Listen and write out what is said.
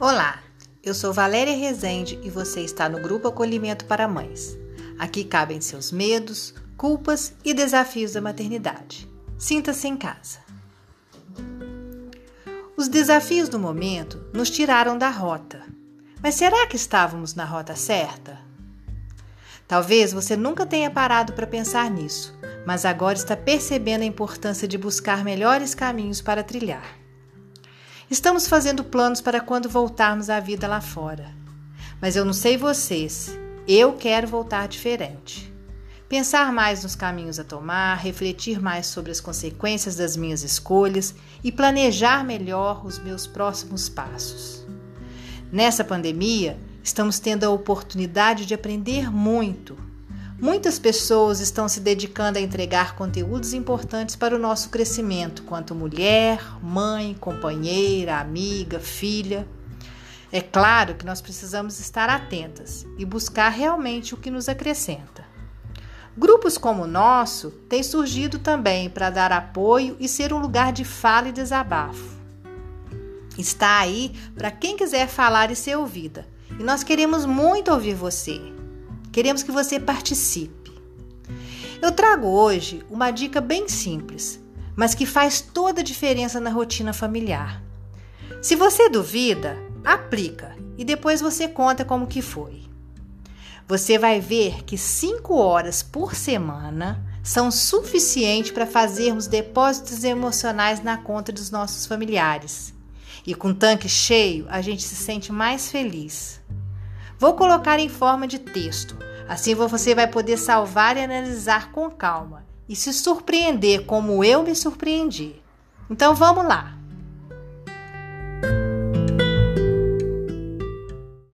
Olá, eu sou Valéria Rezende e você está no Grupo Acolhimento para Mães. Aqui cabem seus medos, culpas e desafios da maternidade. Sinta-se em casa. Os desafios do momento nos tiraram da rota. Mas será que estávamos na rota certa? Talvez você nunca tenha parado para pensar nisso, mas agora está percebendo a importância de buscar melhores caminhos para trilhar. Estamos fazendo planos para quando voltarmos à vida lá fora. Mas eu não sei vocês, eu quero voltar diferente. Pensar mais nos caminhos a tomar, refletir mais sobre as consequências das minhas escolhas e planejar melhor os meus próximos passos. Nessa pandemia, estamos tendo a oportunidade de aprender muito Muitas pessoas estão se dedicando a entregar conteúdos importantes para o nosso crescimento, quanto mulher, mãe, companheira, amiga, filha. É claro que nós precisamos estar atentas e buscar realmente o que nos acrescenta. Grupos como o nosso têm surgido também para dar apoio e ser um lugar de fala e desabafo. Está aí para quem quiser falar e ser ouvida. E nós queremos muito ouvir você. Queremos que você participe. Eu trago hoje uma dica bem simples, mas que faz toda a diferença na rotina familiar. Se você duvida, aplica e depois você conta como que foi. Você vai ver que 5 horas por semana são suficientes para fazermos depósitos emocionais na conta dos nossos familiares. E com tanque cheio, a gente se sente mais feliz. Vou colocar em forma de texto Assim você vai poder salvar e analisar com calma e se surpreender como eu me surpreendi. Então vamos lá!